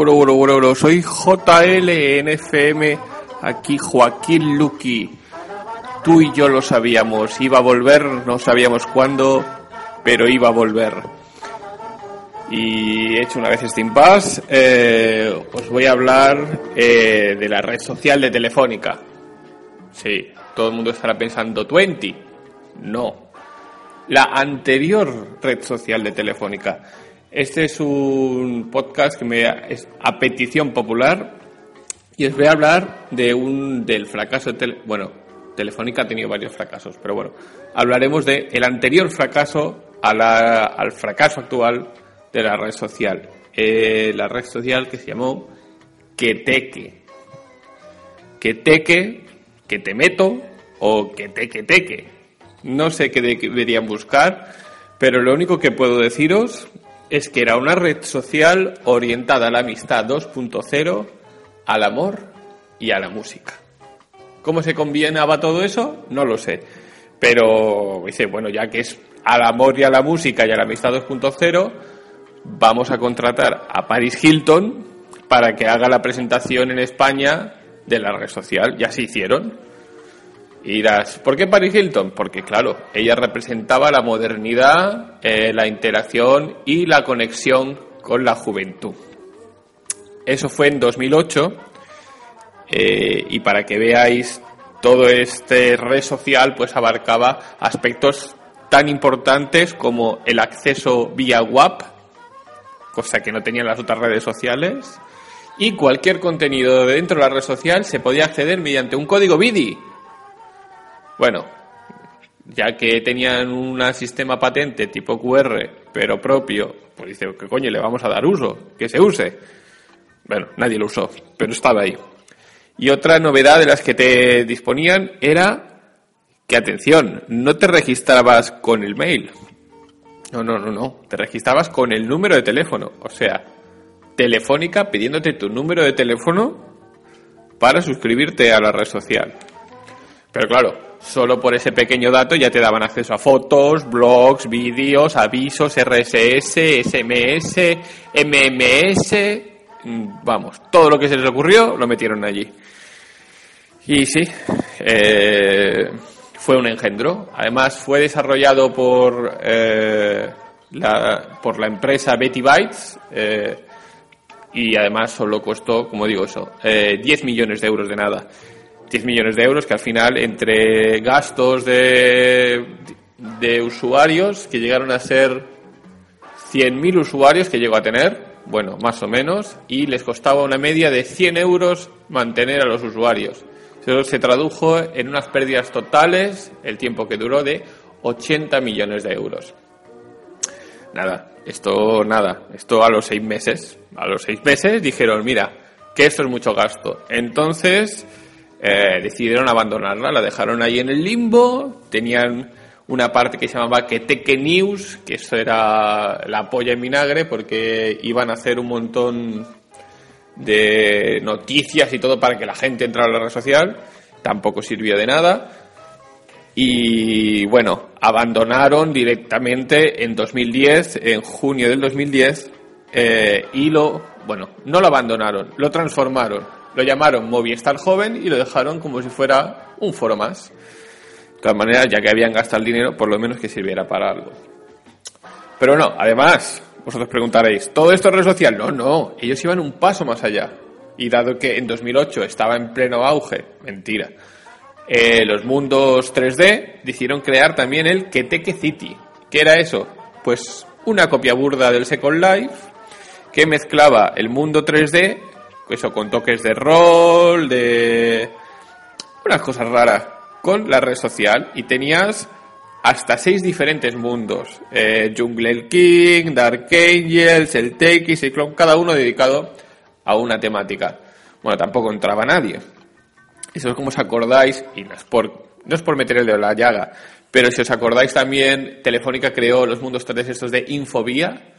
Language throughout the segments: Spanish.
Bueno, bueno, bueno, bueno, soy JLNFM, aquí Joaquín Luqui. Tú y yo lo sabíamos, iba a volver, no sabíamos cuándo, pero iba a volver. Y he hecho una vez este impasse, eh, os voy a hablar eh, de la red social de Telefónica. Sí, todo el mundo estará pensando 20. No, la anterior red social de Telefónica. Este es un podcast que me es a petición popular y os voy a hablar de un del fracaso de tele, bueno, Telefónica ha tenido varios fracasos, pero bueno, hablaremos de el anterior fracaso a la, al fracaso actual de la red social. Eh, la red social que se llamó Queteque. Queteque, que te meto o que teque teque. No sé qué deberían buscar, pero lo único que puedo deciros es que era una red social orientada a la amistad 2.0, al amor y a la música. ¿Cómo se combinaba todo eso? No lo sé. Pero dice, bueno, ya que es al amor y a la música y a la amistad 2.0, vamos a contratar a Paris Hilton para que haga la presentación en España de la red social. Ya se hicieron. Y dirás, ¿por qué Paris Hilton? Porque, claro, ella representaba la modernidad, eh, la interacción y la conexión con la juventud. Eso fue en 2008. Eh, y para que veáis, todo este red social pues abarcaba aspectos tan importantes como el acceso vía WAP, cosa que no tenían las otras redes sociales, y cualquier contenido dentro de la red social se podía acceder mediante un código BIDI. Bueno, ya que tenían un sistema patente tipo QR, pero propio, pues dice, ¿qué coño le vamos a dar uso? Que se use. Bueno, nadie lo usó, pero estaba ahí. Y otra novedad de las que te disponían era que, atención, no te registrabas con el mail. No, no, no, no. Te registrabas con el número de teléfono. O sea, Telefónica pidiéndote tu número de teléfono para suscribirte a la red social. Pero claro, solo por ese pequeño dato ya te daban acceso a fotos, blogs, vídeos, avisos, RSS, SMS, MMS, mm, vamos, todo lo que se les ocurrió lo metieron allí. Y sí, eh, fue un engendro. Además fue desarrollado por, eh, la, por la empresa Betty Bytes eh, y además solo costó, como digo eso, 10 millones de euros de nada. 10 millones de euros que al final entre gastos de, de usuarios que llegaron a ser 100.000 usuarios que llegó a tener, bueno, más o menos, y les costaba una media de 100 euros mantener a los usuarios. Eso se tradujo en unas pérdidas totales, el tiempo que duró, de 80 millones de euros. Nada, esto nada, esto a los seis meses, a los seis meses dijeron, mira, que esto es mucho gasto. Entonces eh, decidieron abandonarla, la dejaron ahí en el limbo, tenían una parte que se llamaba Keteke News, que eso era la polla en vinagre, porque iban a hacer un montón de noticias y todo para que la gente entrara a la red social, tampoco sirvió de nada. Y bueno, abandonaron directamente en 2010, en junio del 2010, eh, y lo, bueno, no lo abandonaron, lo transformaron. Lo llamaron Movistar Joven y lo dejaron como si fuera un foro más. De todas maneras, ya que habían gastado el dinero, por lo menos que sirviera para algo. Pero no, además, vosotros preguntaréis, ¿todo esto es red social? No, no, ellos iban un paso más allá. Y dado que en 2008 estaba en pleno auge, mentira, eh, los mundos 3D decidieron crear también el Keteke City. ¿Qué era eso? Pues una copia burda del Second Life que mezclaba el mundo 3D, eso con toques de rol, de unas cosas raras, con la red social y tenías hasta seis diferentes mundos. Eh, Jungle King, Dark Angels, el TX, el Clone, cada uno dedicado a una temática. Bueno, tampoco entraba nadie. Eso es como os acordáis, y no es por, no es por meter el dedo la llaga, pero si os acordáis también, Telefónica creó los mundos 3D estos de Infobía.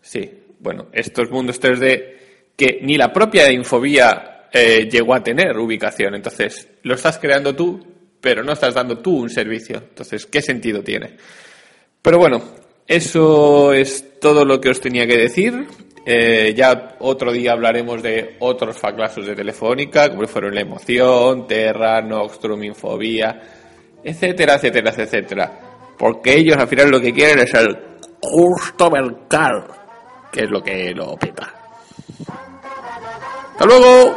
Sí, bueno, estos mundos 3D que ni la propia Infobía eh, llegó a tener ubicación. Entonces, lo estás creando tú, pero no estás dando tú un servicio. Entonces, ¿qué sentido tiene? Pero bueno, eso es todo lo que os tenía que decir. Eh, ya otro día hablaremos de otros faclasos de Telefónica, como fueron La Emoción, Terra, Noxtrum, Infobía, etcétera, etcétera, etcétera. Porque ellos al final lo que quieren es el justo mercado, que es lo que lo peta. ¡Hasta luego!